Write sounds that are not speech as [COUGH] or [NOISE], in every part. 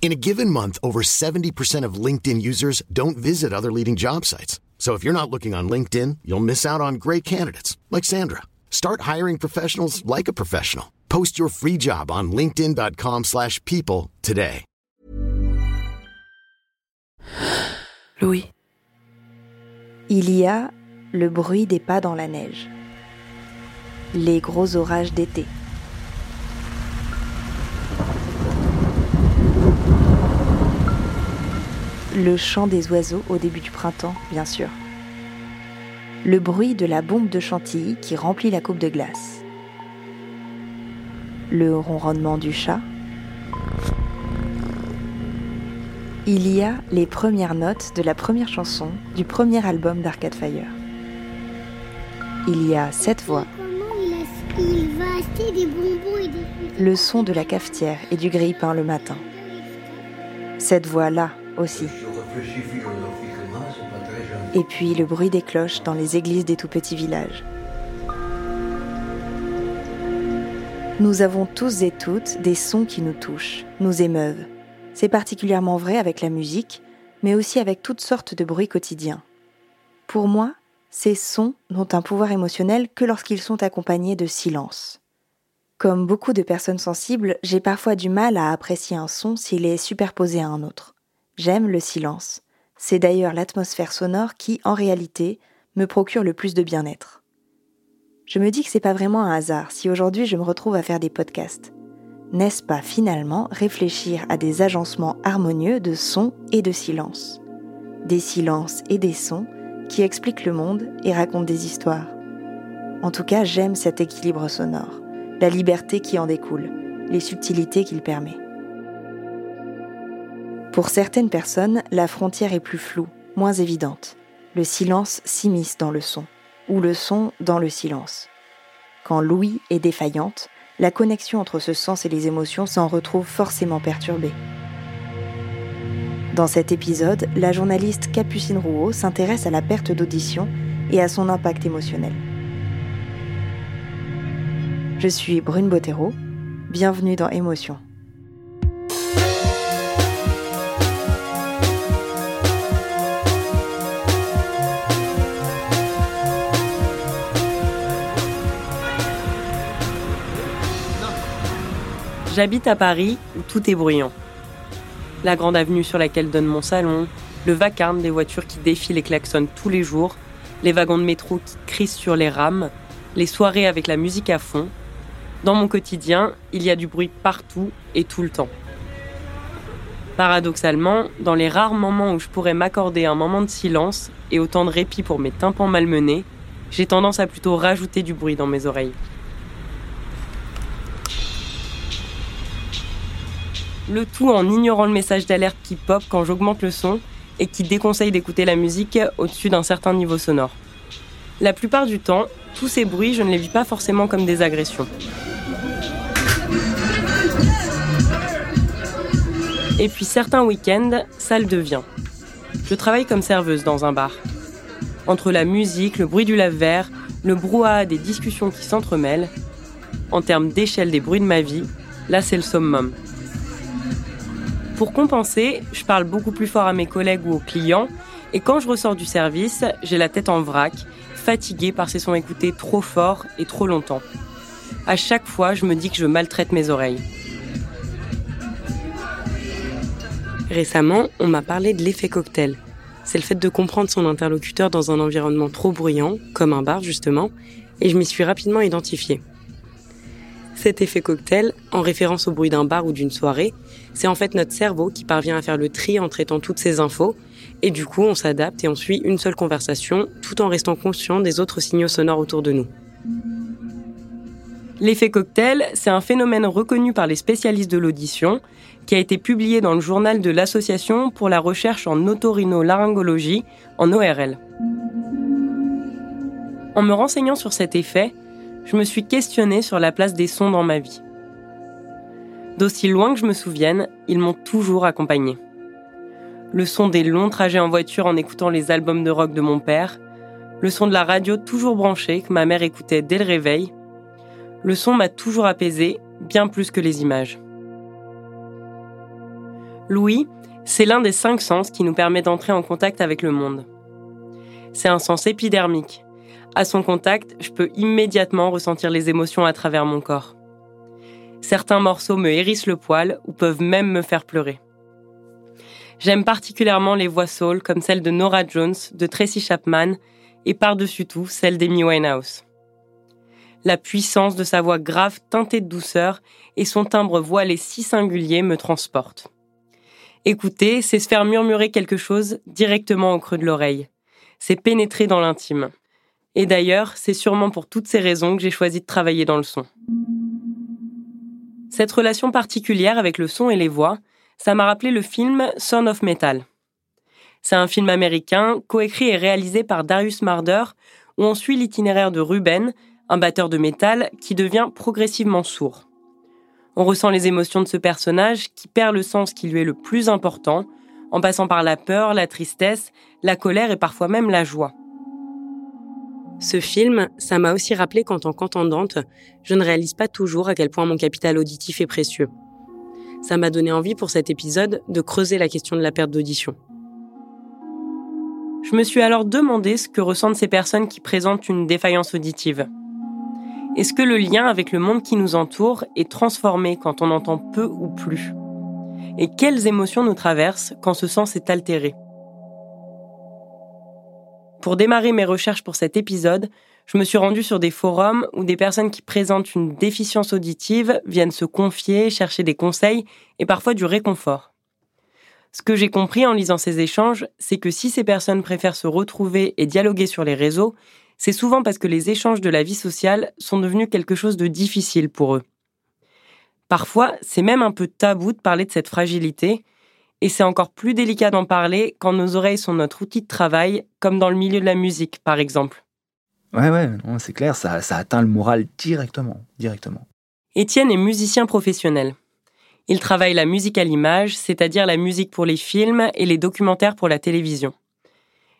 In a given month, over 70% of LinkedIn users don't visit other leading job sites. So if you're not looking on LinkedIn, you'll miss out on great candidates like Sandra. Start hiring professionals like a professional. Post your free job on linkedin.com/people today. Louis. Il y a le bruit des pas dans la neige. Les gros orages d'été. Le chant des oiseaux au début du printemps, bien sûr. Le bruit de la bombe de chantilly qui remplit la coupe de glace. Le ronronnement du chat. Il y a les premières notes de la première chanson du premier album d'Arcade Fire. Il y a cette voix, le son de la cafetière et du grille-pain le matin. Cette voix-là aussi. Et puis le bruit des cloches dans les églises des tout petits villages. Nous avons tous et toutes des sons qui nous touchent, nous émeuvent. C'est particulièrement vrai avec la musique, mais aussi avec toutes sortes de bruits quotidiens. Pour moi, ces sons n'ont un pouvoir émotionnel que lorsqu'ils sont accompagnés de silence. Comme beaucoup de personnes sensibles, j'ai parfois du mal à apprécier un son s'il est superposé à un autre. J'aime le silence. C'est d'ailleurs l'atmosphère sonore qui, en réalité, me procure le plus de bien-être. Je me dis que c'est pas vraiment un hasard si aujourd'hui je me retrouve à faire des podcasts. N'est-ce pas finalement réfléchir à des agencements harmonieux de sons et de silence Des silences et des sons qui expliquent le monde et racontent des histoires. En tout cas, j'aime cet équilibre sonore, la liberté qui en découle, les subtilités qu'il permet. Pour certaines personnes, la frontière est plus floue, moins évidente. Le silence s'immisce dans le son, ou le son dans le silence. Quand l'ouïe est défaillante, la connexion entre ce sens et les émotions s'en retrouve forcément perturbée. Dans cet épisode, la journaliste Capucine Rouault s'intéresse à la perte d'audition et à son impact émotionnel. Je suis Brune Bottero, bienvenue dans Émotion. J'habite à Paris où tout est bruyant. La grande avenue sur laquelle donne mon salon, le vacarme des voitures qui défilent et klaxonnent tous les jours, les wagons de métro qui crissent sur les rames, les soirées avec la musique à fond. Dans mon quotidien, il y a du bruit partout et tout le temps. Paradoxalement, dans les rares moments où je pourrais m'accorder un moment de silence et autant de répit pour mes tympans malmenés, j'ai tendance à plutôt rajouter du bruit dans mes oreilles. Le tout en ignorant le message d'alerte qui pop quand j'augmente le son et qui déconseille d'écouter la musique au-dessus d'un certain niveau sonore. La plupart du temps, tous ces bruits, je ne les vis pas forcément comme des agressions. Et puis certains week-ends, ça le devient. Je travaille comme serveuse dans un bar. Entre la musique, le bruit du lave-verre, le brouhaha des discussions qui s'entremêlent, en termes d'échelle des bruits de ma vie, là c'est le summum. Pour compenser, je parle beaucoup plus fort à mes collègues ou aux clients, et quand je ressors du service, j'ai la tête en vrac, fatiguée par ces sons écoutés trop fort et trop longtemps. À chaque fois, je me dis que je maltraite mes oreilles. Récemment, on m'a parlé de l'effet cocktail. C'est le fait de comprendre son interlocuteur dans un environnement trop bruyant, comme un bar justement, et je m'y suis rapidement identifiée. Cet effet cocktail, en référence au bruit d'un bar ou d'une soirée, c'est en fait notre cerveau qui parvient à faire le tri en traitant toutes ces infos, et du coup on s'adapte et on suit une seule conversation tout en restant conscient des autres signaux sonores autour de nous. L'effet cocktail, c'est un phénomène reconnu par les spécialistes de l'audition, qui a été publié dans le journal de l'Association pour la recherche en otorhinolaryngologie, en ORL. En me renseignant sur cet effet, je me suis questionné sur la place des sons dans ma vie. D'aussi loin que je me souvienne, ils m'ont toujours accompagné. Le son des longs trajets en voiture en écoutant les albums de rock de mon père, le son de la radio toujours branchée que ma mère écoutait dès le réveil, le son m'a toujours apaisé, bien plus que les images. Louis, c'est l'un des cinq sens qui nous permet d'entrer en contact avec le monde. C'est un sens épidermique, à son contact, je peux immédiatement ressentir les émotions à travers mon corps. Certains morceaux me hérissent le poil ou peuvent même me faire pleurer. J'aime particulièrement les voix soul comme celle de Nora Jones, de Tracy Chapman et par-dessus tout celle d'Amy Winehouse. La puissance de sa voix grave teintée de douceur et son timbre voilé si singulier me transportent. Écouter, c'est se faire murmurer quelque chose directement au creux de l'oreille. C'est pénétrer dans l'intime. Et d'ailleurs, c'est sûrement pour toutes ces raisons que j'ai choisi de travailler dans le son. Cette relation particulière avec le son et les voix, ça m'a rappelé le film Son of Metal. C'est un film américain, coécrit et réalisé par Darius Marder, où on suit l'itinéraire de Ruben, un batteur de métal qui devient progressivement sourd. On ressent les émotions de ce personnage qui perd le sens qui lui est le plus important, en passant par la peur, la tristesse, la colère et parfois même la joie. Ce film, ça m'a aussi rappelé qu'en tant qu'entendante, je ne réalise pas toujours à quel point mon capital auditif est précieux. Ça m'a donné envie pour cet épisode de creuser la question de la perte d'audition. Je me suis alors demandé ce que ressentent ces personnes qui présentent une défaillance auditive. Est-ce que le lien avec le monde qui nous entoure est transformé quand on entend peu ou plus? Et quelles émotions nous traversent quand ce sens est altéré? Pour démarrer mes recherches pour cet épisode, je me suis rendue sur des forums où des personnes qui présentent une déficience auditive viennent se confier, chercher des conseils et parfois du réconfort. Ce que j'ai compris en lisant ces échanges, c'est que si ces personnes préfèrent se retrouver et dialoguer sur les réseaux, c'est souvent parce que les échanges de la vie sociale sont devenus quelque chose de difficile pour eux. Parfois, c'est même un peu tabou de parler de cette fragilité, et c'est encore plus délicat d'en parler quand nos oreilles sont notre outil de travail, comme dans le milieu de la musique, par exemple. Ouais, ouais, c'est clair, ça, atteint le moral directement, directement. Étienne est musicien professionnel. Il travaille la musique à l'image, c'est-à-dire la musique pour les films et les documentaires pour la télévision.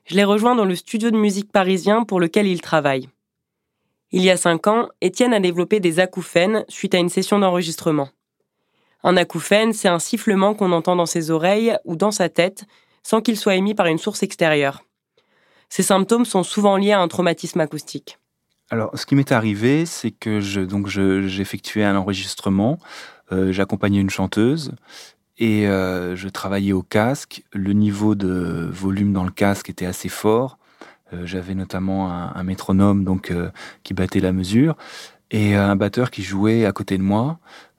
Je l'ai rejoint dans le studio de musique parisien pour lequel il travaille. Il y a cinq ans, Étienne a développé des acouphènes suite à une session d'enregistrement. Un acouphène, c'est un sifflement qu'on entend dans ses oreilles ou dans sa tête sans qu'il soit émis par une source extérieure. Ces symptômes sont souvent liés à un traumatisme acoustique. Alors, ce qui m'est arrivé, c'est que j'effectuais un enregistrement, euh, j'accompagnais une chanteuse et euh, je travaillais au casque. Le niveau de volume dans le casque était assez fort. Euh, j'avais notamment un, un, métronome donc qui battait la mesure et un batteur qui jouait à côté de moi.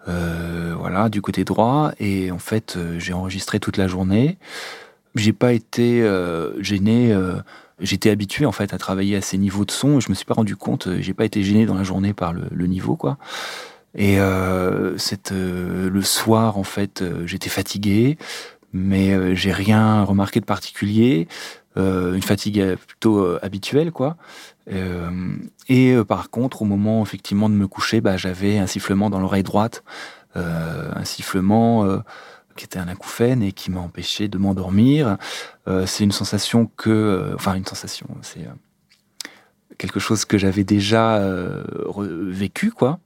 Euh, voilà, du côté droit. Et en fait, euh, j'ai enregistré toute la journée. J'ai pas été euh, gêné. J'étais habitué en fait à travailler à ces niveaux de son. Et je me suis pas rendu compte. J'ai pas été gêné dans la journée par le, niveau, quoi. Et cette, le soir, en fait, j'étais fatigué, mais j'ai rien remarqué de particulier. une fatigue plutôt habituelle, quoi. Euh, et euh, par contre, au moment effectivement de me coucher, bah, j'avais un sifflement dans l'oreille droite, euh, un sifflement qui était un acouphène et qui m'a empêché de m'endormir. c'est une sensation que, enfin une sensation, c'est quelque chose que j'avais déjà vécu, quoi.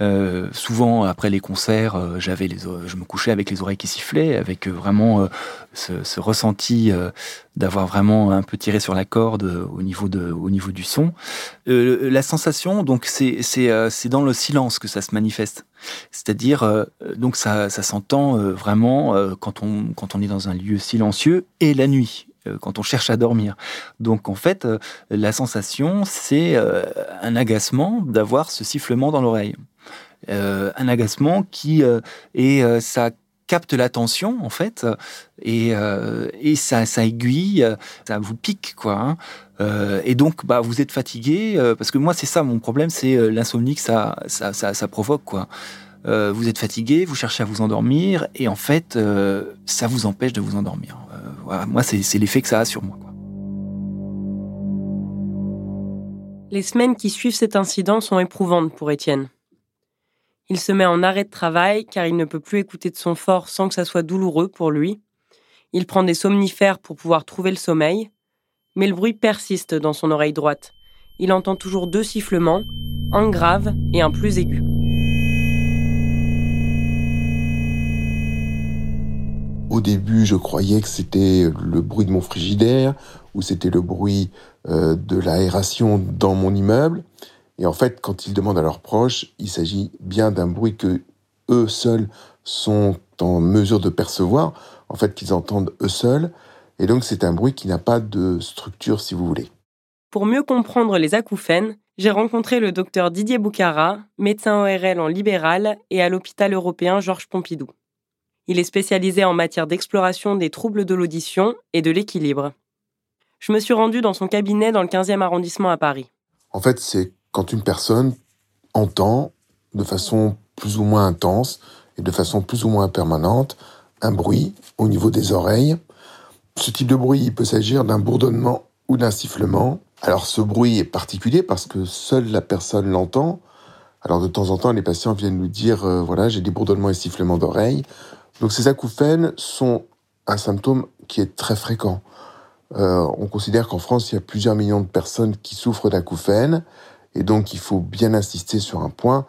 Euh, souvent, après les concerts, euh, j'avais les, je me couchais avec les oreilles qui sifflaient, avec euh, vraiment ce, ressenti d'avoir vraiment un peu tiré sur la corde au niveau de, au niveau du son. la sensation, donc, c'est, c'est, c'est dans le silence que ça se manifeste. C'est-à-dire, donc, ça, ça s'entend vraiment quand on, quand on est dans un lieu silencieux et la nuit. quand on cherche à dormir. Donc en fait, la sensation, c'est un agacement d'avoir ce sifflement dans l'oreille. Un agacement qui est ça capte l'attention en fait et, et ça, ça aiguille, ça vous pique quoi. Hein. Euh, et donc, bah, vous êtes fatigué, euh, parce que moi, c'est ça mon problème, c'est euh, l'insomnie que ça, ça, ça, provoque, quoi. vous êtes fatigué, vous cherchez à vous endormir, et en fait, ça vous empêche de vous endormir. Moi, c'est l'effet que ça a sur moi. Quoi. Les semaines qui suivent cet incident sont éprouvantes pour Étienne. Il se met en arrêt de travail car il ne peut plus écouter de son fort sans que ça soit douloureux pour lui. Il prend des somnifères pour pouvoir trouver le sommeil mais le bruit persiste dans son oreille droite. Il entend toujours deux sifflements, un grave et un plus aigu. Au début, je croyais que c'était le bruit de mon frigidaire ou c'était le bruit euh, de l'aération dans mon immeuble. Et en fait, quand ils demandent à leurs proches, il s'agit bien d'un bruit que eux seuls sont en mesure de percevoir, en fait qu'ils entendent eux seuls, et donc c'est un bruit qui n'a pas de structure si vous voulez. Pour mieux comprendre les acouphènes, j'ai rencontré le docteur Didier Boucara, médecin ORL en libéral et à l'hôpital européen Georges Pompidou. Il est spécialisé en matière d'exploration des troubles de l'audition et de l'équilibre. Je me suis rendu dans son cabinet dans le 15e arrondissement à Paris. En fait, c'est quand une personne entend de façon plus ou moins intense et de façon plus ou moins permanente un bruit au niveau des oreilles ce type de bruit, il peut s'agir d'un bourdonnement ou d'un sifflement. Alors ce bruit est particulier parce que seule la personne l'entend. Alors de temps en temps, les patients viennent nous dire, euh, voilà, j'ai des bourdonnements et sifflements d'oreilles. Donc ces acouphènes sont un symptôme qui est très fréquent. Euh, on considère qu'en France, il y a plusieurs millions de personnes qui souffrent d'acouphènes. Et donc il faut bien insister sur un point.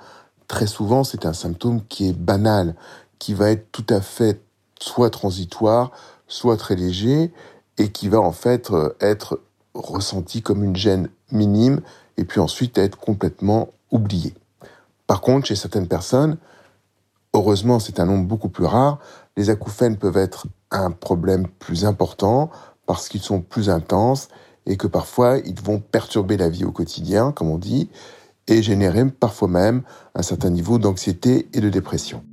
Très souvent, c'est un symptôme qui est banal, qui va être tout à fait soit transitoire, soit très léger et qui va en fait euh, être ressenti comme une gêne minime et puis ensuite être complètement oublié. Par contre, chez certaines personnes, heureusement c'est un nombre beaucoup plus rare, les acouphènes peuvent être un problème plus important parce qu'ils sont plus intenses et que parfois ils vont perturber la vie au quotidien, comme on dit, et générer parfois même un certain niveau d'anxiété et de dépression.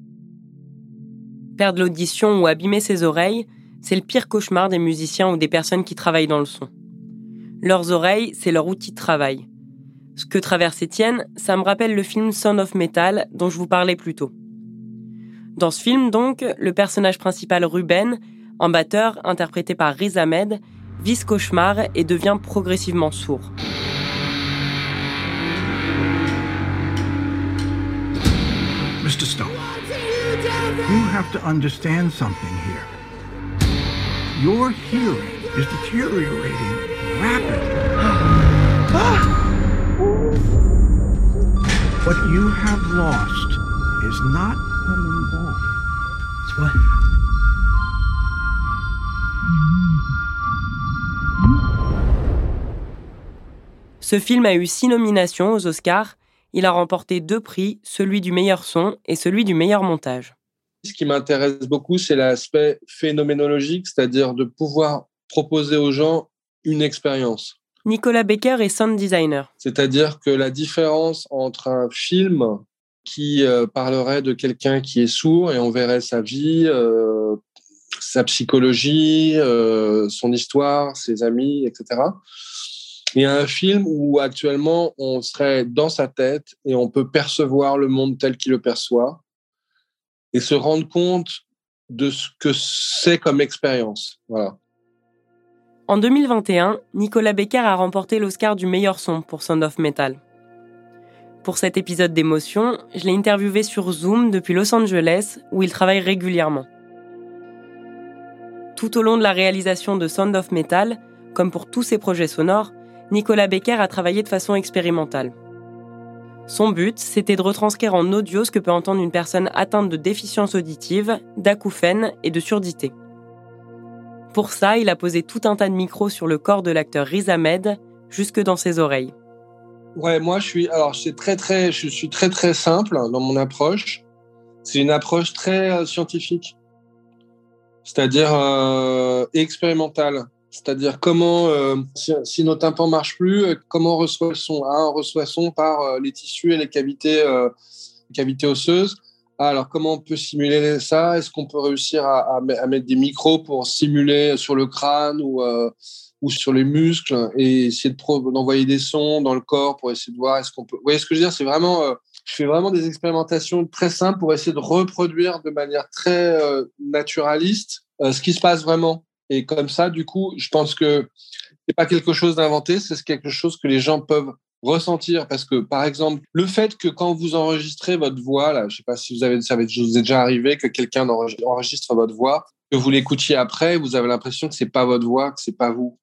Perdre l'audition ou abîmer ses oreilles, c'est le pire cauchemar des musiciens ou des personnes qui travaillent dans le son. Leurs oreilles, c'est leur outil de travail. Ce que traverse Étienne, ça me rappelle le film Son of Metal dont je vous parlais plus tôt. Dans ce film, donc, le personnage principal Ruben, un batteur interprété par Riz Ahmed, vit ce cauchemar et devient progressivement sourd. Mr. Stone, you have to understand something here. Your hearing is deteriorating rapidly. what you have lost is not coming back. It's what? Ce film a eu six nominations aux Oscars. Il a remporté deux prix, celui du meilleur son et celui du meilleur montage. Ce qui m'intéresse beaucoup, c'est l'aspect phénoménologique, c'est-à-dire de pouvoir proposer aux gens une expérience. Nicolas Becker est sound designer. C'est-à-dire que la différence entre un film qui euh, parlerait de quelqu'un qui est sourd et on verrait sa vie, euh, sa psychologie, euh, son histoire, ses amis, etc. Et un film où actuellement on serait dans sa tête et on peut percevoir le monde tel qu'il le perçoit et se rendre compte de ce que c'est comme expérience. En 2021, Nicolas Becker a remporté l'Oscar du meilleur son pour Sound of Metal. Pour cet épisode d'émotion, je l'ai interviewé sur Zoom depuis Los Angeles, où il travaille régulièrement. Tout au long de la réalisation de Sound of Metal, comme pour tous ses projets sonores, Nicolas Becker a travaillé de façon expérimentale. Son but, c'était de retranscrire en audio ce que peut entendre une personne atteinte de déficience auditive, d'acouphènes et de surdité. Pour ça, il a posé tout un tas de micros sur le corps de l'acteur Riz Ahmed, jusque dans ses oreilles. Ouais, moi je suis alors très très simple dans mon approche. C'est une approche très euh, scientifique, c'est-à-dire euh, expérimentale. C'est-à-dire comment, euh, si, nos tympans marchent plus, euh, comment on reçoit le son? Ah, On reçoit son par euh, les tissus et les cavités, osseuses. Ah, alors comment on peut simuler ça? Est-ce qu'on peut réussir à, mettre des micros pour simuler sur le crâne ou, ou sur les muscles et essayer d'envoyer des sons dans le corps pour essayer de voir est-ce qu'on peut. Vous voyez ce que je veux dire? C'est vraiment, je fais vraiment des expérimentations très simples pour essayer de reproduire de manière très naturaliste ce qui se passe vraiment. Et comme ça, du coup, je pense que c'est pas quelque chose d'inventé, c'est quelque chose que les gens peuvent ressentir. Parce que par exemple le fait que quand vous enregistrez votre voix là je sais pas si vous avez ça vous est déjà arrivé que quelqu'un enregistre votre voix que vous l'écoutiez après vous avez l'impression que c'est pas votre voix que c'est pas vous.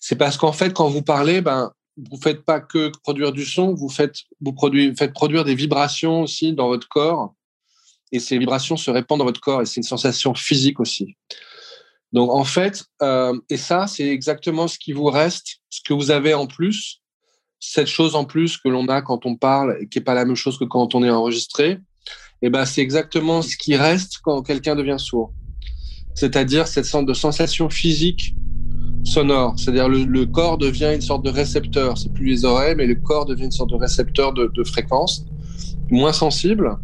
C'est parce qu'en fait quand vous parlez ben vous faites pas que produire du son vous faites vous produisez, faites produire des vibrations aussi dans votre corps. Et ces vibrations se répandent dans votre corps et c'est une sensation physique aussi donc en fait, euh, et ça, c'est exactement ce qui vous reste, ce que vous avez en plus, cette chose en plus que l'on a quand on parle et qui n'est pas la même chose que quand on est enregistré. Et eh ben c'est exactement ce qui reste quand quelqu'un devient sourd. C'est-à-dire cette sorte de sensation physique sonore. C'est-à-dire le, le, corps devient une sorte de récepteur. C'est plus les oreilles, mais le corps devient une sorte de récepteur de, fréquence, moins sensible,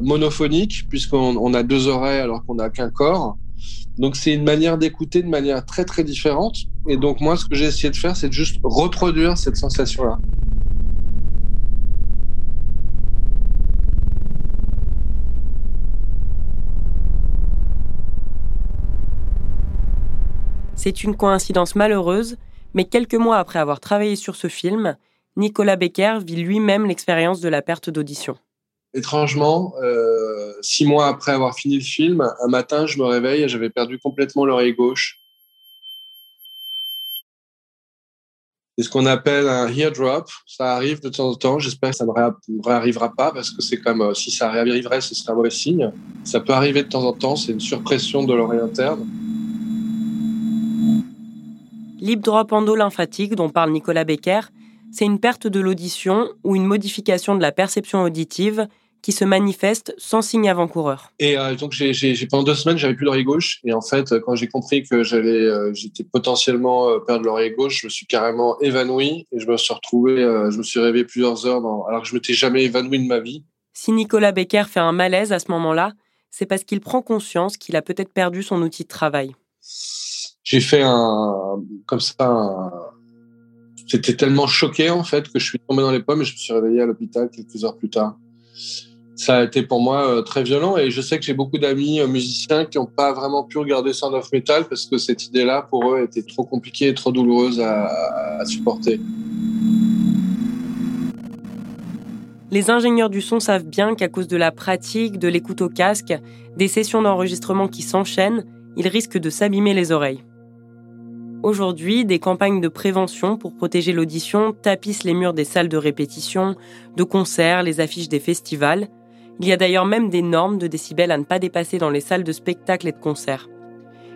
monophonique, puisqu'on on a deux oreilles alors qu'on n'a qu'un corps donc c'est une manière d'écouter de manière très très différente. Et donc moi, ce que j'ai essayé de faire, c'est de juste reproduire cette sensation-là. C'est une coïncidence malheureuse, mais quelques mois après avoir travaillé sur ce film, Nicolas Becker vit lui-même l'expérience de la perte d'audition. Étrangement, euh, six mois après avoir fini le film, un matin, je me réveille et j'avais perdu complètement l'oreille gauche. C'est ce qu'on appelle un ear drop. Ça arrive de temps en temps. J'espère que ça ne réarrivera pas parce que c'est comme euh, si ça réarriverait, ce serait un mauvais signe. Ça peut arriver de temps en temps. C'est une surpression de l'oreille interne. Lip drop endolymphatique dont parle Nicolas Becker c'est une perte de l'audition ou une modification de la perception auditive qui se manifeste sans signe avant-coureur. Et euh, donc, j'ai, pendant deux semaines, j'avais plus l'oreille gauche. Et en fait, quand j'ai compris que j'allais, euh, j'étais potentiellement euh, perdre l'oreille gauche, je me suis carrément évanoui et je me suis retrouvé, je me suis réveillé plusieurs heures alors que je m'étais jamais évanoui de ma vie. Si Nicolas Becker fait un malaise à ce moment-là, c'est parce qu'il prend conscience qu'il a peut-être perdu son outil de travail. J'ai fait un, comme ça, un, J'étais tellement choqué en fait que je suis tombé dans les pommes et je me suis réveillé à l'hôpital quelques heures plus tard. Ça a été pour moi euh, très violent et je sais que j'ai beaucoup d'amis euh, musiciens qui n'ont pas vraiment pu regarder Sound of Metal parce que cette idée-là pour eux était trop compliquée et trop douloureuse à, à supporter. Les ingénieurs du son savent bien qu'à cause de la pratique, de l'écoute au casque, des sessions d'enregistrement qui s'enchaînent, ils risquent de s'abîmer les oreilles. Aujourd'hui, des campagnes de prévention pour protéger l'audition tapissent les murs des salles de répétition, de concerts, les affiches des festivals. Il y a d'ailleurs même des normes de décibels à ne pas dépasser dans les salles de spectacles et de concerts.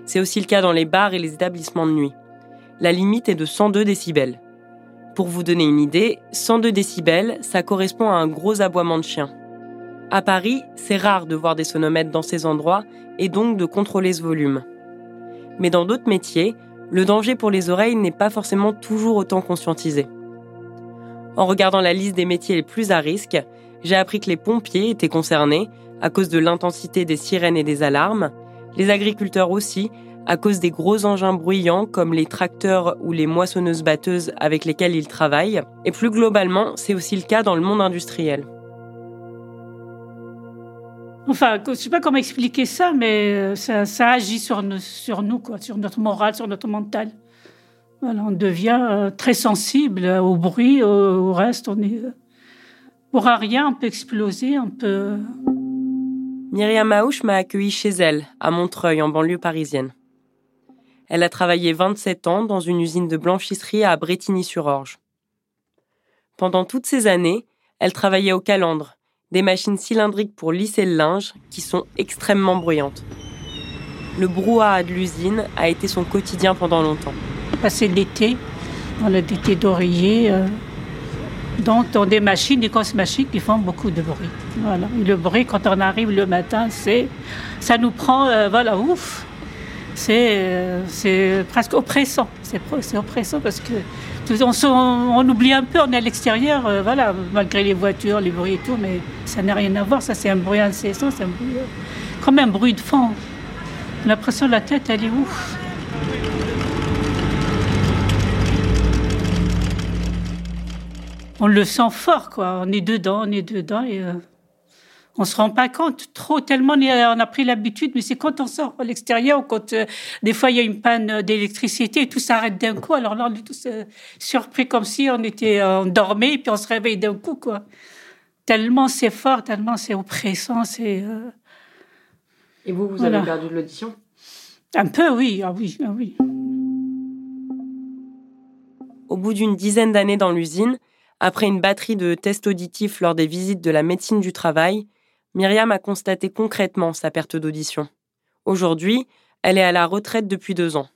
C'est aussi le cas dans les bars et les établissements de nuit. La limite est de 102 décibels. Pour vous donner une idée, 102 décibels, ça correspond à un gros aboiement de chien. À Paris, c'est rare de voir des sonomètres dans ces endroits et donc de contrôler ce volume. Mais dans d'autres métiers, le danger pour les oreilles n'est pas forcément toujours autant conscientisé. En regardant la liste des métiers les plus à risque, j'ai appris que les pompiers étaient concernés à cause de l'intensité des sirènes et des alarmes, les agriculteurs aussi, à cause des gros engins bruyants comme les tracteurs ou les moissonneuses-batteuses avec lesquels ils travaillent, et plus globalement, c'est aussi le cas dans le monde industriel. Enfin, je ne sais pas comment expliquer ça, mais euh, ça, agit sur, nous, sur notre morale, sur notre mental. On devient euh, très sensible au bruit, au, reste. On est, pour rien, on peut exploser, on peut. Myriam Aouche m'a accueilli chez elle, à Montreuil, en banlieue parisienne. Elle a travaillé 27 ans dans une usine de blanchisserie à Bretigny-sur-Orge. Pendant toutes ces années, elle travaillait au calandre, des machines cylindriques pour lisser le linge qui sont extrêmement bruyantes. Le brouhaha de l'usine a été son quotidien pendant longtemps. Passer l'été, dans le d'été d'oreiller, euh, donc dans des machines, des grosses machines qui font beaucoup de bruit. Le bruit, quand on arrive le matin, c'est, ça nous prend, euh, voilà, ouf. c'est presque oppressant. C'est oppressant parce que on, oublie un peu, on est à l'extérieur, euh, voilà, malgré les voitures, les bruits et tout, mais ça n'a rien à voir. Ça, c'est un bruit incessant, c'est un bruit, euh, comme un bruit de fond. L'impression la tête, elle est ouf. On le sent fort, quoi. On est dedans, on est dedans et. Euh, on se rend pas compte trop tellement on a pris l'habitude mais c'est quand on sort à l'extérieur quand euh, des fois il y a une panne d'électricité et tout s'arrête d'un coup alors là on est tous euh, surpris comme si on était euh, endormi et puis on se réveille d'un coup quoi tellement c'est fort tellement c'est oppressant c'est et vous vous avez perdu de l'audition? Un peu oui ah oui ah oui au bout d'une dizaine d'années dans l'usine après une batterie de tests auditifs lors des visites de la médecine du travail, Myriam a constaté concrètement sa perte d'audition. Aujourd'hui, elle est à la retraite depuis deux ans.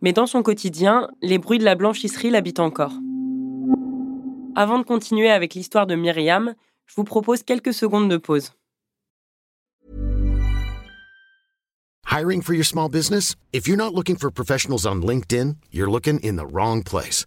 Mais dans son quotidien, les bruits de la blanchisserie l'habitent encore. Avant de continuer avec l'histoire de Myriam, je vous propose quelques secondes de pause. Hiring for your small business? If you're not looking for professionals on LinkedIn, you're looking in the wrong place.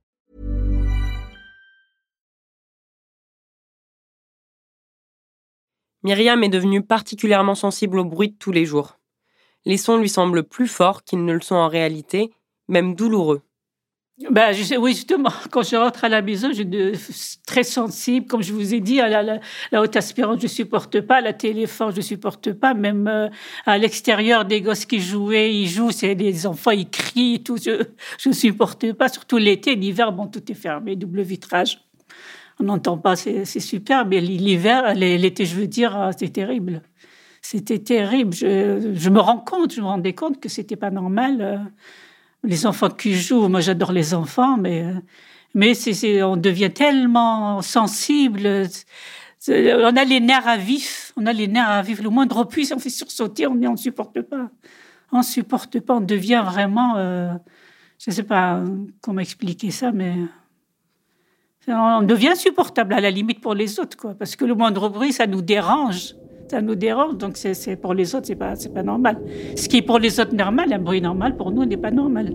Myriam est devenue particulièrement sensible au bruit de tous les jours. les sons lui semblent plus forts qu'ils ne le sont en réalité, même douloureux. Ben, je oui, justement, [LAUGHS] quand je rentre à la maison, je suis très sensible. Comme je vous ai dit, à la, haute aspirante, je supporte pas. La téléphone, je supporte pas. Même euh, à l'extérieur, des gosses qui jouaient, ils jouent, c'est des enfants, ils crient, tout. Je, je supporte pas. Surtout l'été, l'hiver, bon, tout est fermé, double vitrage. On n'entend pas, c'est super. Mais l'hiver, l'été, je veux dire, ah, c'est terrible. C'était terrible. Je, me rends compte, je me rendais compte que c'était pas normal. Euh, les enfants qui jouent, moi j'adore les enfants, mais euh, mais on devient tellement sensible. On a les nerfs à vif, on a les nerfs à vif. Le moindre puits, on fait sursauter, on ne supporte pas. On supporte pas, on devient vraiment. Euh, je ne sais pas comment expliquer ça, mais on devient insupportable à la limite pour les autres, quoi, parce que le moindre bruit, ça nous dérange ça nous dérange. Donc c'est pour les autres, c'est pas c'est pas normal. Ce qui est pour les autres normal, un bruit normal pour nous n'est pas normal.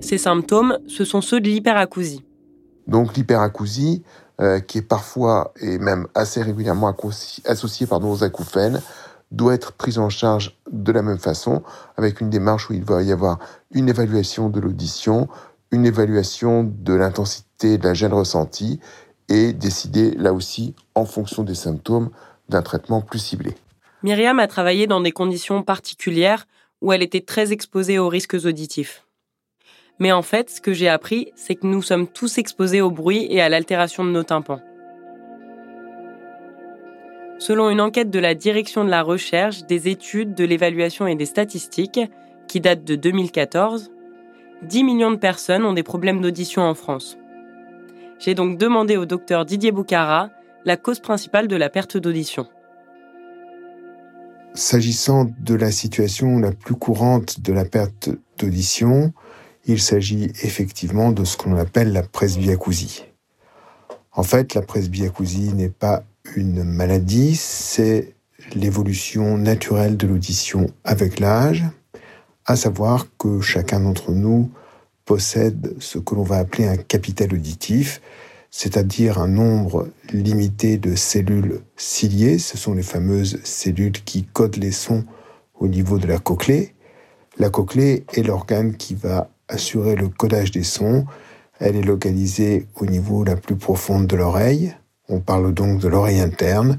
Ces symptômes, ce sont ceux de l'hyperacousie. Donc l'hyperacousie, euh, qui est parfois et même assez régulièrement associée pardon, aux acouphènes, doit être prise en charge de la même façon, avec une démarche où il va y avoir une évaluation de l'audition, une évaluation de l'intensité de la gêne ressentie et décider là aussi en fonction des symptômes d'un traitement plus ciblé. Myriam a travaillé dans des conditions particulières où elle était très exposée aux risques auditifs. Mais en fait, ce que j'ai appris, c'est que nous sommes tous exposés au bruit et à l'altération de nos tympans. Selon une enquête de la Direction de la recherche, des études, de l'évaluation et des statistiques, qui date de 2014, 10 millions de personnes ont des problèmes d'audition en France. J'ai donc demandé au docteur Didier Boucara la cause principale de la perte d'audition. S'agissant de la situation la plus courante de la perte d'audition, il s'agit effectivement de ce qu'on appelle la presbyacousie. En fait, la presbyacousie n'est pas une maladie, c'est l'évolution naturelle de l'audition avec l'âge, à savoir que chacun d'entre nous possède ce que l'on va appeler un capital auditif, c'est-à-dire un nombre limité de cellules ciliées, ce sont les fameuses cellules qui codent les sons au niveau de la cochlée. La cochlée est l'organe qui va assurer le codage des sons. Elle est localisée au niveau la plus profonde de l'oreille. On parle donc de l'oreille interne.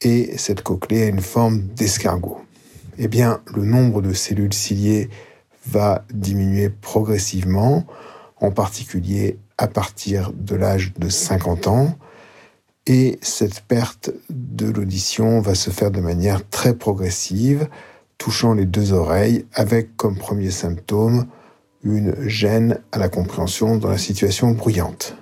Et cette cochlée a une forme d'escargot eh bien, le nombre de cellules ciliées va diminuer progressivement, en particulier à partir de l'âge de 50 ans. Et cette perte de l'audition va se faire de manière très progressive touchant les deux oreilles avec comme premier symptôme une gêne à la compréhension dans la situation bruyante.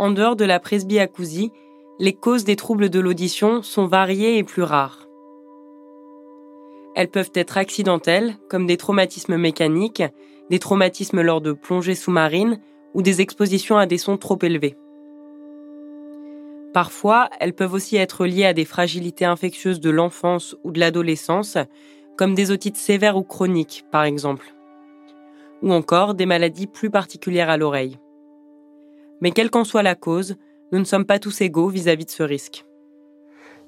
En dehors de la presbyacousie, les causes des troubles de l'audition sont variées et plus rares. Elles peuvent être accidentelles, comme des traumatismes mécaniques, des traumatismes lors de plongées sous-marines ou des expositions à des sons trop élevés. Parfois, elles peuvent aussi être liées à des fragilités infectieuses de l'enfance ou de l'adolescence, comme des otites sévères ou chroniques, par exemple, ou encore des maladies plus particulières à l'oreille. Mais quelle qu'en soit la cause, nous ne sommes pas tous égaux vis-à-vis de ce risque.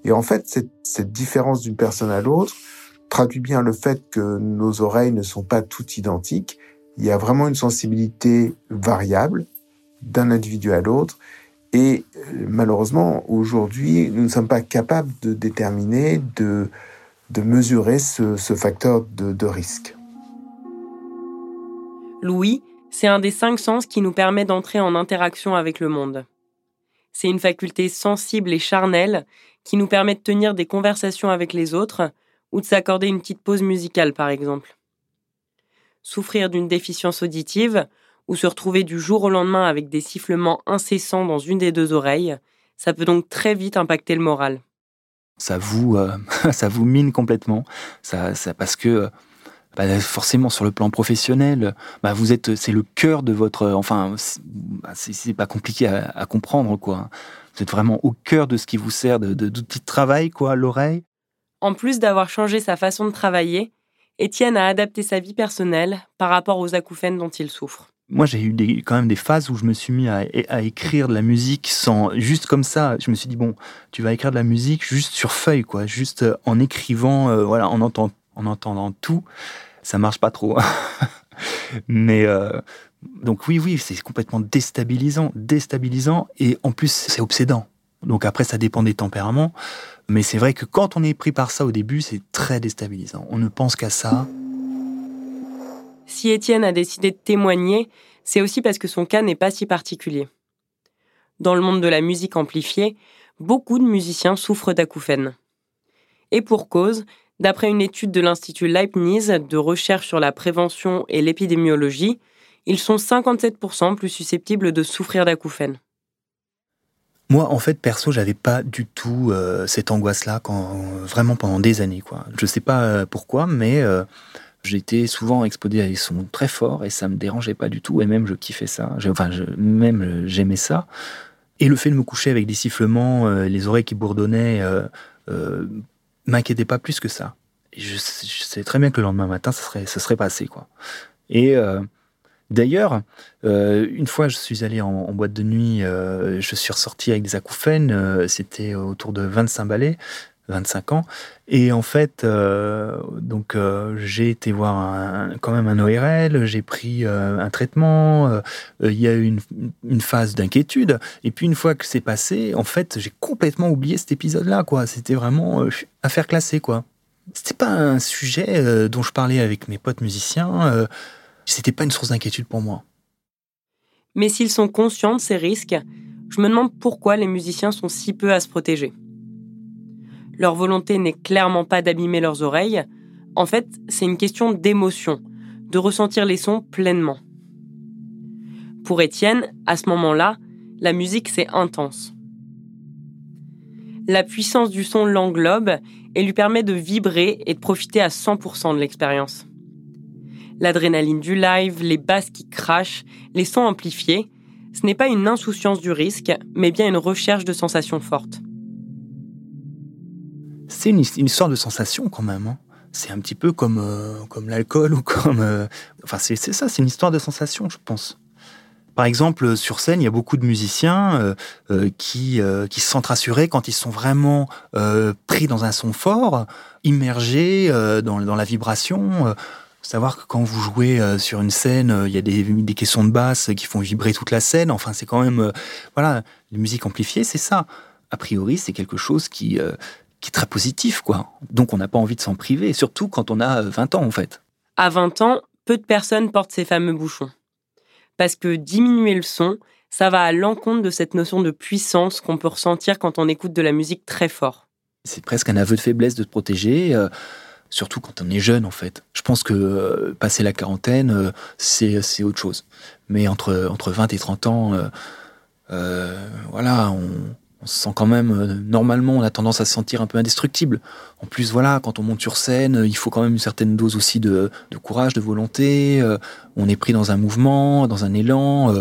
Et en fait, cette, cette différence d'une personne à l'autre traduit bien le fait que nos oreilles ne sont pas toutes identiques. Il y a vraiment une sensibilité variable d'un individu à l'autre. Et euh, malheureusement, aujourd'hui, nous ne sommes pas capables de déterminer, de, de mesurer ce, ce facteur de, de risque. Louis, c'est un des cinq sens qui nous permet d'entrer en interaction avec le monde. C'est une faculté sensible et charnelle qui nous permet de tenir des conversations avec les autres ou de s'accorder une petite pause musicale par exemple. Souffrir d'une déficience auditive ou se retrouver du jour au lendemain avec des sifflements incessants dans une des deux oreilles, ça peut donc très vite impacter le moral. Ça vous, euh, [LAUGHS] ça vous mine complètement, ça, parce que bah, forcément sur le plan professionnel, bah, vous êtes, c'est le cœur de votre, enfin, c'est pas compliqué à, comprendre quoi. Vous êtes vraiment au cœur de ce qui vous sert de, d'outil de travail quoi, l'oreille. En plus d'avoir changé sa façon de travailler, Étienne a adapté sa vie personnelle par rapport aux acouphènes dont il souffre. Moi, j'ai eu des, quand même des phases où je me suis mis à, à, écrire de la musique sans juste comme ça. Je me suis dit bon, tu vas écrire de la musique juste sur feuille, quoi, juste en écrivant, euh, voilà, en entendant en entendant tout, ça marche pas trop. [LAUGHS] Mais euh, donc oui, oui, c'est complètement déstabilisant, déstabilisant, et en plus c'est obsédant. Donc après, ça dépend des tempéraments, mais c'est vrai que quand on est pris par ça au début, c'est très déstabilisant. On ne pense qu'à ça. Si Étienne a décidé de témoigner, c'est aussi parce que son cas n'est pas si particulier. Dans le monde de la musique amplifiée, beaucoup de musiciens souffrent d'acouphènes. Et pour cause, D'après une étude de l'Institut Leibniz de recherche sur la prévention et l'épidémiologie, ils sont 57% plus susceptibles de souffrir d'acouphènes. Moi, en fait, perso, j'avais pas du tout euh, cette angoisse-là, vraiment pendant des années. Quoi. Je sais pas euh, pourquoi, mais euh, j'étais souvent exposé à des sons très forts et ça me dérangeait pas du tout. Et même, je kiffais ça. Enfin, même, j'aimais ça. Et le fait de me coucher avec des sifflements, les oreilles qui bourdonnaient, m'inquiétais pas plus que ça. je, sais très bien que le lendemain matin, ça serait, ça serait passé, quoi. Et euh, d'ailleurs, euh, une fois, je suis allé en, boîte de nuit, euh, je suis ressorti avec des acouphènes, c'était autour de 25 balais, 25 ans. Et en fait, donc j'ai été voir quand même un ORL, j'ai pris un traitement, il y a eu une, une phase d'inquiétude. Et puis une fois que c'est passé, en fait, j'ai complètement oublié cet épisode-là, quoi. C'était vraiment affaire classée, quoi. C'était pas un sujet dont je parlais avec mes potes musiciens. C'était pas une source d'inquiétude pour moi. Mais s'ils sont conscients de ces risques, je me demande pourquoi les musiciens sont si peu à se protéger. Leur volonté n'est clairement pas d'abîmer leurs oreilles. En fait, c'est une question d'émotion, de ressentir les sons pleinement. Pour Étienne, à ce moment-là, la musique c'est intense. La puissance du son l'englobe et lui permet de vibrer et de profiter à 100% de l'expérience. L'adrénaline du live, les basses qui crachent, les sons amplifiés, ce n'est pas une insouciance du risque, mais bien une recherche de sensations fortes c'est une, histoire de sensation quand même. Hein. C'est un petit peu comme, euh, comme l'alcool [LAUGHS] ou comme. Euh, enfin, c'est ça, c'est une histoire de sensation, je pense. Par exemple, sur scène, il y a beaucoup de musiciens euh, qui, qui se sentent rassurés quand ils sont vraiment pris dans un son fort, immergés dans, dans la vibration savoir que quand vous jouez sur une scène, il y a des, des caissons de basse qui font vibrer toute la scène. Enfin, c'est quand même, voilà, les musiques amplifiées, c'est ça. A priori, c'est quelque chose qui, qui est très positif, quoi. Donc on n'a pas envie de s'en priver, surtout quand on a 20 ans, en fait. À 20 ans, peu de personnes portent ces fameux bouchons. Parce que diminuer le son, ça va à l'encontre de cette notion de puissance qu'on peut ressentir quand on écoute de la musique très fort. C'est presque un aveu de faiblesse de te protéger. Euh, surtout quand on est jeune en fait. Je pense que euh, passer la quarantaine, euh, c'est, autre chose. Mais entre, entre 20 et 30 ans, euh, voilà, on, on se sent quand même, normalement, on a tendance à se sentir un peu indestructible. En plus, voilà, quand on monte sur scène, il faut quand même une certaine dose aussi de, courage, de volonté. on est pris dans un mouvement, dans un élan.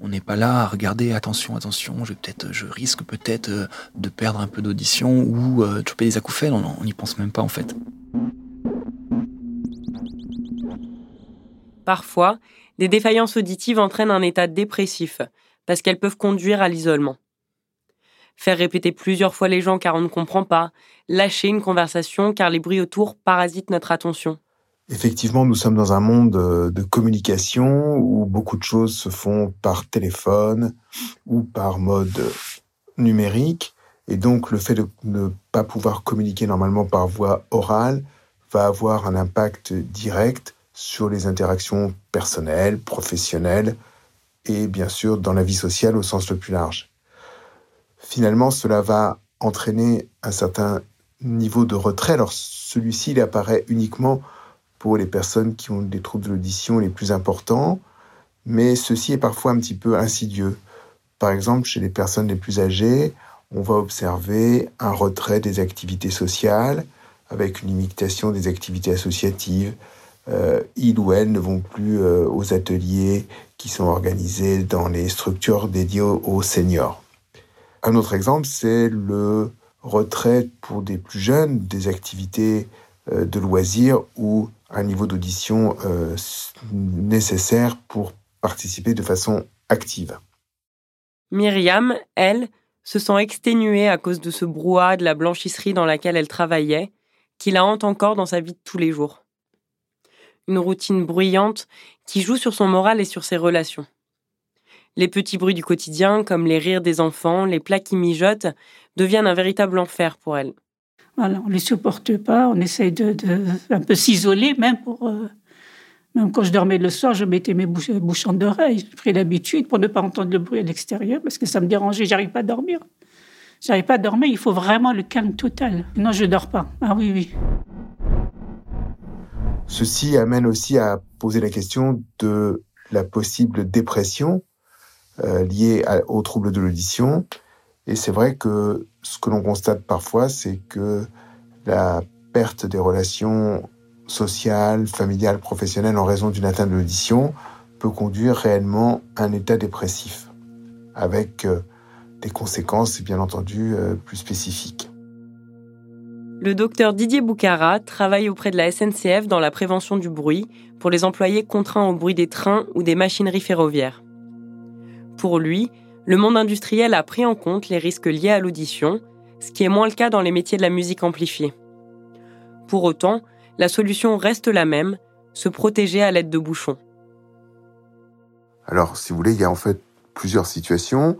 on n'est pas là à regarder, attention, attention, je, peut-être, je risque peut-être de perdre un peu d'audition ou de choper des acouphènes. On n'y pense même pas en fait. Parfois, des défaillances auditives entraînent un état dépressif, parce qu'elles peuvent conduire à l'isolement. Faire répéter plusieurs fois les gens car on ne comprend pas, lâcher une conversation car les bruits autour parasitent notre attention. Effectivement, nous sommes dans un monde euh, de communication où beaucoup de choses se font par téléphone ou par mode numérique. Et donc, le fait de ne pas pouvoir communiquer normalement par voie orale va avoir un impact direct sur les interactions personnelles, professionnelles et bien sûr dans la vie sociale au sens le plus large. Finalement, cela va entraîner un certain niveau de retrait. Alors celui-ci, il apparaît uniquement pour les personnes qui ont des troubles de l'audition les plus importants, mais ceci est parfois un petit peu insidieux. Par exemple, chez les personnes les plus âgées, on va observer un retrait des activités sociales avec une limitation des activités associatives, euh, ils ou elles ne vont plus euh, aux ateliers qui sont organisés dans les structures dédiées aux, seniors. Un autre exemple, c'est le retrait pour des plus jeunes des activités euh, de loisirs ou un niveau d'audition nécessaire pour participer de façon active. Myriam, elle, se sent exténuée à cause de ce brouhaha de la blanchisserie dans laquelle elle travaillait, qui la hante encore dans sa vie de tous les jours une routine bruyante qui joue sur son moral et sur ses relations. Les petits bruits du quotidien, comme les rires des enfants, les plats qui mijotent, deviennent un véritable enfer pour elle. Voilà, on ne les supporte pas, on essaye de, un peu s'isoler, même pour. Euh, même quand je dormais le soir, je mettais mes bouchons d'oreilles. J'ai pris l'habitude pour ne pas entendre le bruit à l'extérieur parce que ça me dérangeait, j'arrive pas à dormir. J'arrive pas à dormir, il faut vraiment le calme total. Non, je dors pas. Ah oui, oui. Ceci amène aussi à poser la question de la possible dépression euh, liée aux troubles de l'audition. Et c'est vrai que ce que l'on constate parfois, c'est que la perte des relations sociales, familiales, professionnelles en raison d'une atteinte de l'audition peut conduire réellement à un état dépressif, avec euh, des conséquences bien entendu euh, plus spécifiques. Le docteur Didier Boucara travaille auprès de la SNCF dans la prévention du bruit pour les employés contraints au bruit des trains ou des machineries ferroviaires. Pour lui, le monde industriel a pris en compte les risques liés à l'audition, ce qui est moins le cas dans les métiers de la musique amplifiée. Pour autant, la solution reste la même, se protéger à l'aide de bouchons. Alors, si vous voulez, il y a en fait plusieurs situations.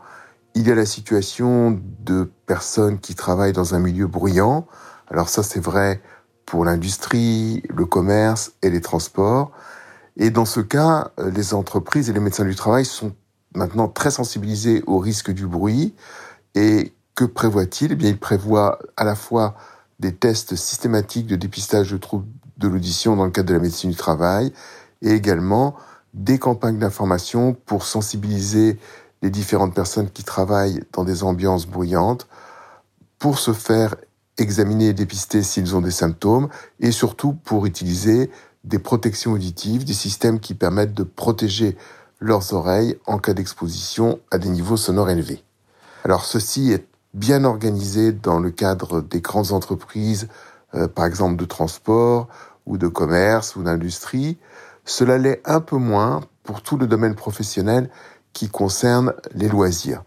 Il y a la situation de personnes qui travaillent dans un milieu bruyant, alors ça, c'est vrai pour l'industrie, le commerce et les transports. Et dans ce cas, les entreprises et les médecins du travail sont maintenant très sensibilisés au risque du bruit. Et que prévoit-il? Eh bien, il prévoit à la fois des tests systématiques de dépistage de troubles de l'audition dans le cadre de la médecine du travail et également des campagnes d'information pour sensibiliser les différentes personnes qui travaillent dans des ambiances bruyantes pour se faire examiner et dépister s'ils ont des symptômes, et surtout pour utiliser des protections auditives, des systèmes qui permettent de protéger leurs oreilles en cas d'exposition à des niveaux sonores élevés. Alors ceci est bien organisé dans le cadre des grandes entreprises, euh, par exemple de transport ou de commerce ou d'industrie. Cela l'est un peu moins pour tout le domaine professionnel qui concerne les loisirs.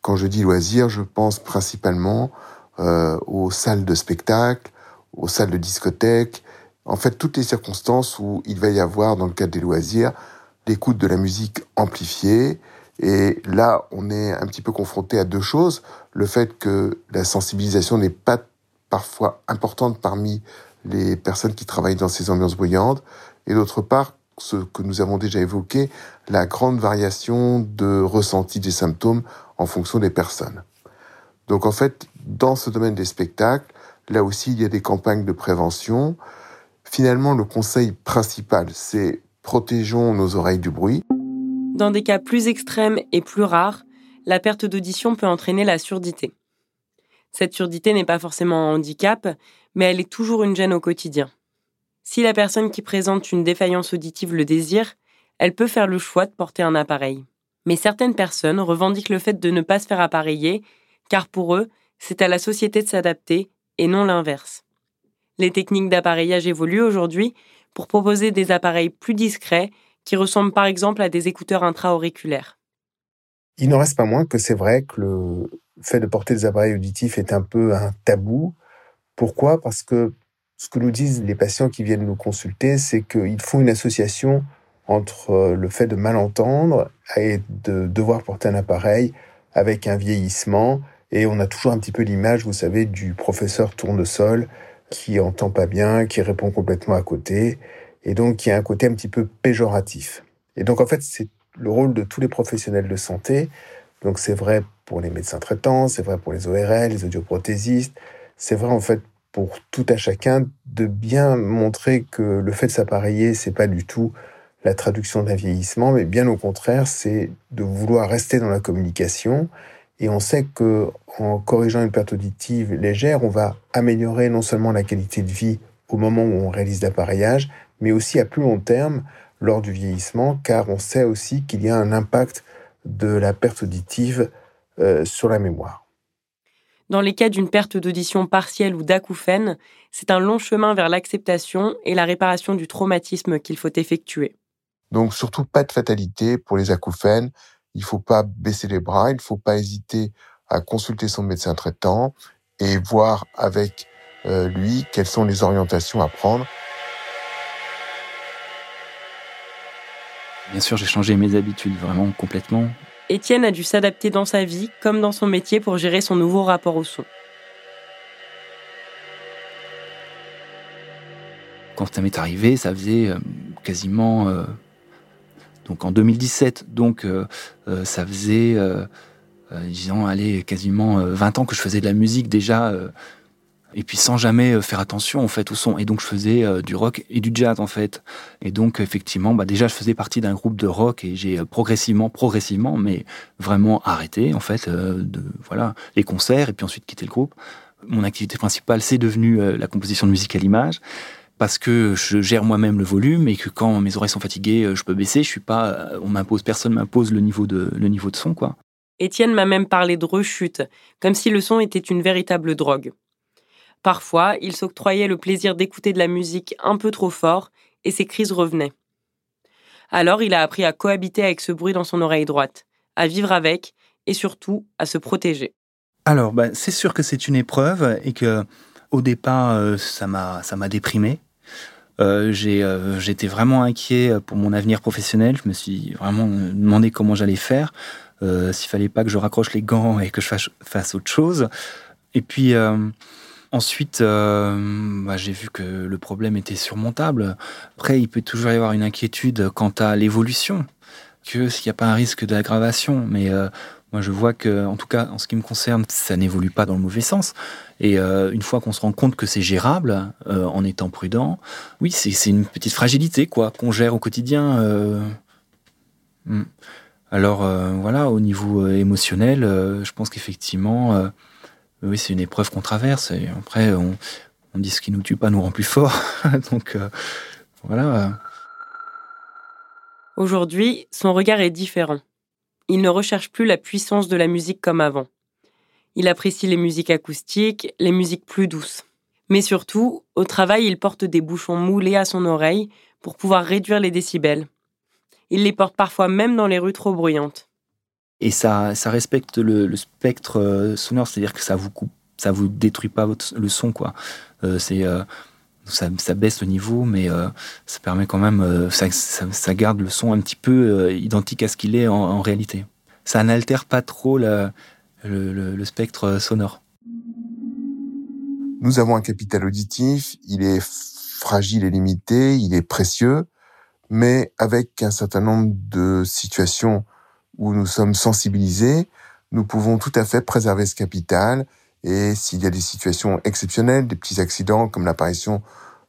Quand je dis loisirs, je pense principalement euh, aux salles de spectacle, aux salles de discothèque, en fait toutes les circonstances où il va y avoir dans le cadre des loisirs l'écoute de la musique amplifiée. Et là, on est un petit peu confronté à deux choses. Le fait que la sensibilisation n'est pas parfois importante parmi les personnes qui travaillent dans ces ambiances bruyantes. Et d'autre part, ce que nous avons déjà évoqué, la grande variation de ressenti des symptômes en fonction des personnes. Donc en fait, dans ce domaine des spectacles, là aussi, il y a des campagnes de prévention. Finalement, le conseil principal, c'est protégeons nos oreilles du bruit. Dans des cas plus extrêmes et plus rares, la perte d'audition peut entraîner la surdité. Cette surdité n'est pas forcément un handicap, mais elle est toujours une gêne au quotidien. Si la personne qui présente une défaillance auditive le désire, elle peut faire le choix de porter un appareil. Mais certaines personnes revendiquent le fait de ne pas se faire appareiller, car pour eux, c'est à la société de s'adapter et non l'inverse. Les techniques d'appareillage évoluent aujourd'hui pour proposer des appareils plus discrets qui ressemblent par exemple à des écouteurs intra-auriculaires. Il n'en reste pas moins que c'est vrai que le fait de porter des appareils auditifs est un peu un tabou. Pourquoi? Parce que ce que nous disent les patients qui viennent nous consulter, c'est qu'ils font une association entre le fait de mal entendre et de devoir porter un appareil avec un vieillissement. Et on a toujours un petit peu l'image, vous savez, du professeur tournesol qui entend pas bien, qui répond complètement à côté, et donc qui a un côté un petit peu péjoratif. Et donc en fait, c'est le rôle de tous les professionnels de santé. Donc c'est vrai pour les médecins traitants, c'est vrai pour les ORL, les audioprothésistes, c'est vrai en fait pour tout à chacun de bien montrer que le fait de s'appareiller, c'est pas du tout la traduction d'un vieillissement, mais bien au contraire, c'est de vouloir rester dans la communication et on sait que en corrigeant une perte auditive légère, on va améliorer non seulement la qualité de vie au moment où on réalise l'appareillage, mais aussi à plus long terme lors du vieillissement, car on sait aussi qu'il y a un impact de la perte auditive euh, sur la mémoire. Dans les cas d'une perte d'audition partielle ou d'acouphène, c'est un long chemin vers l'acceptation et la réparation du traumatisme qu'il faut effectuer. Donc surtout pas de fatalité pour les acouphènes il faut pas baisser les bras, il ne faut pas hésiter à consulter son médecin traitant et voir avec euh, lui quelles sont les orientations à prendre. Bien sûr, j'ai changé mes habitudes vraiment complètement. Étienne a dû s'adapter dans sa vie comme dans son métier pour gérer son nouveau rapport au son. Quand ça m'est arrivé, ça faisait euh, quasiment euh, donc en 2017. Donc euh, euh, ça faisait, euh, disons, allez, quasiment 20 ans que je faisais de la musique déjà et puis sans jamais faire attention en fait au son. Et donc je faisais du rock et du jazz en fait. Et donc effectivement bah déjà je faisais partie d'un groupe de rock et j'ai progressivement progressivement mais vraiment arrêté en fait de voilà les concerts et puis ensuite quitté le groupe. Mon activité principale c'est devenu la composition de musique à l'image parce que je gère moi-même le volume et que quand mes oreilles sont fatiguées, euh, je peux baisser. Je suis pas, euh, on m'impose, personne m'impose le niveau de le niveau de son, quoi. Étienne m'a même parlé de rechute, comme si le son était une véritable drogue. Parfois, il s'octroyait le plaisir d'écouter de la musique un peu trop fort et ses crises revenaient. Alors, il a appris à cohabiter avec ce bruit dans son oreille droite, à vivre avec et surtout à se protéger. Alors, bah, c'est sûr que c'est une épreuve et que au départ, euh, ça m'a ça m'a déprimé. Euh, euh, j'étais vraiment inquiet pour mon avenir professionnel. Je me suis vraiment demandé comment j'allais faire, euh, s'il fallait pas que je raccroche les gants et que je fasse, fasse autre chose. Et puis ensuite, bah, j'ai vu que le problème était surmontable. Après, il peut toujours y avoir une inquiétude quant à l'évolution, que s'il n'y a pas un risque d'aggravation. Mais moi, je vois que, en tout cas, en ce qui me concerne, ça n'évolue pas dans le mauvais sens. Et euh, une fois qu'on se rend compte que c'est gérable, euh, en étant prudent, oui, c'est une petite fragilité, quoi, qu'on gère au quotidien. Euh. Hmm. Alors, voilà, au niveau émotionnel, je pense qu'effectivement, oui, c'est une épreuve qu'on traverse. Et après, on, on, dit ce qui nous tue pas nous rend plus fort. [LAUGHS] Donc, voilà. Aujourd'hui, son regard est différent il ne recherche plus la puissance de la musique comme avant. Il apprécie les musiques acoustiques, les musiques plus douces. Mais surtout, au travail, il porte des bouchons moulés à son oreille pour pouvoir réduire les décibels. Il les porte parfois même dans les rues trop bruyantes. Et ça, ça respecte le, spectre euh, sonore, c'est-à-dire que ça vous coupe, ça vous détruit pas votre, le son, quoi. Euh, c'est euh, ça, baisse le niveau, mais euh, ça permet quand même, euh, ça, garde le son un petit peu euh, identique à ce qu'il est en, réalité. Ça n'altère pas trop le, spectre sonore. Nous avons un capital auditif, il est fragile et limité, il est précieux, mais avec un certain nombre de situations où nous sommes sensibilisés, nous pouvons tout à fait préserver ce capital et s'il y a des situations exceptionnelles, des petits accidents comme l'apparition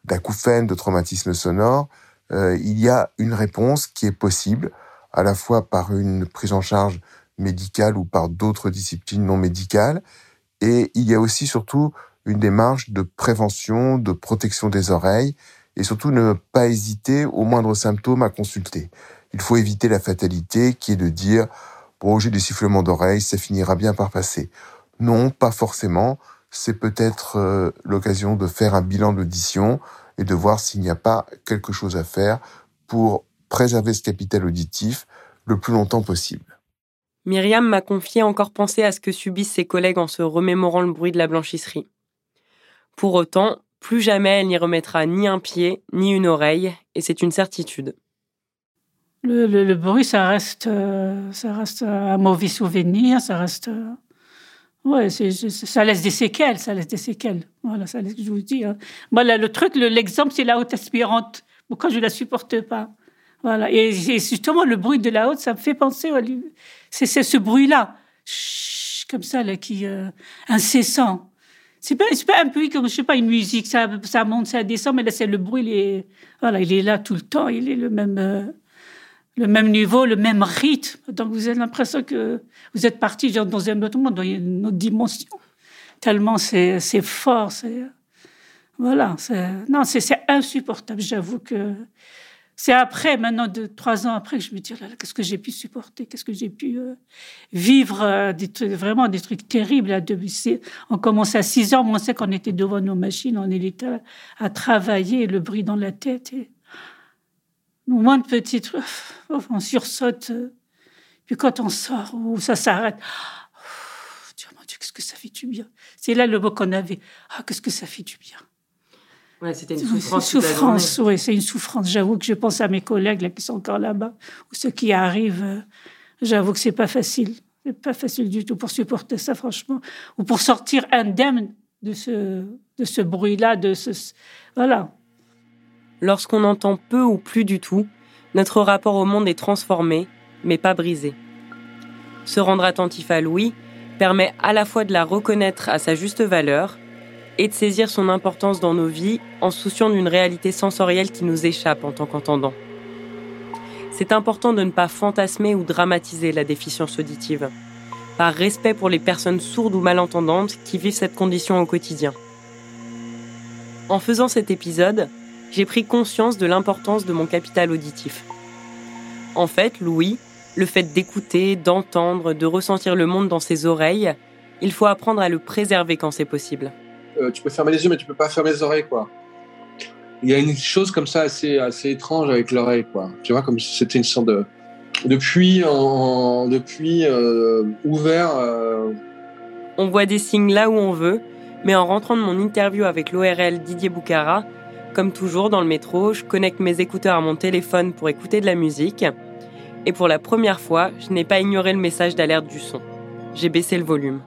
d'acouphènes, de traumatismes sonores, euh, il y a une réponse qui est possible, à la fois par une prise en charge médicale ou par d'autres disciplines non médicales. Et il y a aussi surtout une démarche de prévention, de protection des oreilles, et surtout ne pas hésiter au moindre symptôme à consulter. Il faut éviter la fatalité qui est de dire bon j'ai des sifflements d'oreilles, ça finira bien par passer. Non, pas forcément. C'est peut-être euh, l'occasion de faire un bilan d'audition et de voir s'il n'y a pas quelque chose à faire pour préserver ce capital auditif le plus longtemps possible. Myriam m'a confié encore penser à ce que subissent ses collègues en se remémorant le bruit de la blanchisserie. Pour autant, plus jamais elle n'y remettra ni un pied, ni une oreille, et c'est une certitude. Le, bruit, ça reste, euh, ça reste un mauvais souvenir, ça reste. Ouais, ça laisse des séquelles, ça laisse des séquelles. Voilà, ça laisse, je vous dis. Hein. Voilà, le truc, l'exemple, c'est la haute aspirante. Pourquoi je ne la supporte pas? Voilà, et, justement, le bruit de la haute, ça me fait penser. C'est ce bruit-là, comme ça, là, qui euh, incessant. C'est pas, pas un bruit comme, je sais pas, une musique, ça, ça monte, ça descend, mais là, c'est le bruit, il est, voilà, il est là tout le temps, il est le même, euh, le même niveau, le même rythme. Donc, vous avez l'impression que vous êtes parti dans un autre monde, dans une autre dimension. Tellement c'est, fort, c'est, voilà, non, c'est, insupportable. J'avoue que c'est après, maintenant, de trois ans après, que je me dis, oh qu'est-ce que j'ai pu supporter, qu'est-ce que j'ai pu euh, vivre, euh, vraiment des trucs terribles. Là, on commençait à 6 heures, on sait qu'on était devant nos machines, on était à, travailler, le bruit dans la tête. Moins de petits trucs, on sursaute. Euh. Puis quand on sort, ou ça s'arrête, oh, Dieu mon Dieu, qu'est-ce que ça fait du bien. C'est là le mot qu'on avait. Ah, qu'est-ce que ça fait du bien. Ouais, c'était une souffrance. Une souffrance, oui, c'est une souffrance. J'avoue que je pense à mes collègues là, qui sont encore là-bas, ou ceux qui arrivent. Euh, j'avoue que c'est pas facile. C'est pas facile du tout pour supporter ça, franchement. Ou pour sortir indemne de ce, de ce bruit-là, de ce. Voilà. Lorsqu'on entend peu ou plus du tout, notre rapport au monde est transformé, mais pas brisé. Se rendre attentif à Louis permet à la fois de la reconnaître à sa juste valeur et de saisir son importance dans nos vies en souciant d'une réalité sensorielle qui nous échappe en tant qu'entendant. C'est important de ne pas fantasmer ou dramatiser la déficience auditive, par respect pour les personnes sourdes ou malentendantes qui vivent cette condition au quotidien. En faisant cet épisode, j'ai pris conscience de l'importance de mon capital auditif. En fait, Louis, le fait d'écouter, d'entendre, de ressentir le monde dans ses oreilles, il faut apprendre à le préserver quand c'est possible. Euh, tu peux fermer les yeux, mais tu peux pas fermer les oreilles, quoi. Il y a une chose comme ça assez, assez étrange avec l'oreille, quoi. Tu vois, comme si c'était une sorte de, depuis en, depuis euh, ouvert. Euh. On voit des signes là où on veut, mais en rentrant de mon interview avec l'ORL Didier Boucara, comme toujours dans le métro, je connecte mes écouteurs à mon téléphone pour écouter de la musique. Et pour la première fois, je n'ai pas ignoré le message d'alerte du son. J'ai baissé le volume.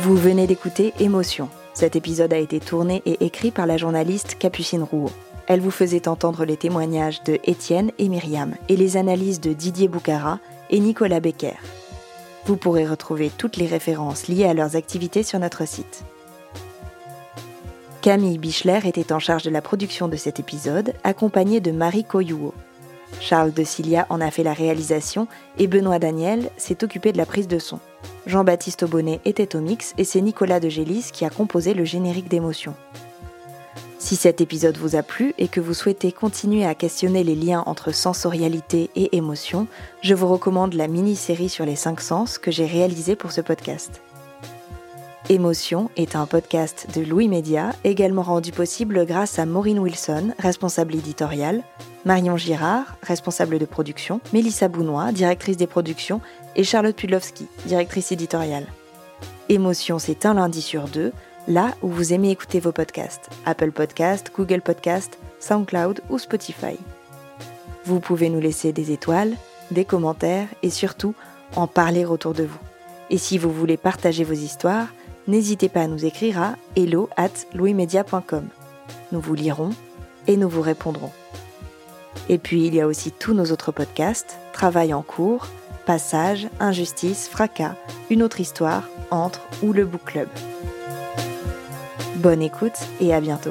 Vous venez d'écouter Émotion. Cet épisode a été tourné et écrit par la journaliste Capucine Rouault. Elle vous faisait entendre les témoignages de Étienne et Myriam et les analyses de Didier Boucara et Nicolas Becker. Vous pourrez retrouver toutes les références liées à leurs activités sur notre site. Camille Bichler était en charge de la production de cet épisode, accompagnée de Marie Coyouot. Charles de Cilia en a fait la réalisation et Benoît Daniel s'est occupé de la prise de son. Jean-Baptiste Aubonnet était au mix et c'est Nicolas de Gélis qui a composé le générique d'émotion. Si cet épisode vous a plu et que vous souhaitez continuer à questionner les liens entre sensorialité et émotion, je vous recommande la mini-série sur les cinq sens que j'ai réalisée pour ce podcast. Émotion est un podcast de Louis Média, également rendu possible grâce à Maureen Wilson, responsable éditoriale, Marion Girard, responsable de production, Mélissa Bounois, directrice des productions, et Charlotte Pudlowski, directrice éditoriale. Émotion, c'est un lundi sur deux, là où vous aimez écouter vos podcasts, Apple Podcast, Google Podcast, SoundCloud ou Spotify. Vous pouvez nous laisser des étoiles, des commentaires et surtout en parler autour de vous. Et si vous voulez partager vos histoires, n'hésitez pas à nous écrire à hello at. Nous vous lirons, et nous vous répondrons. Et puis il y a aussi tous nos autres podcasts, Travail en cours, Passage, Injustice, Fracas, Une autre histoire, Entre ou le Book Club. Bonne écoute et à bientôt.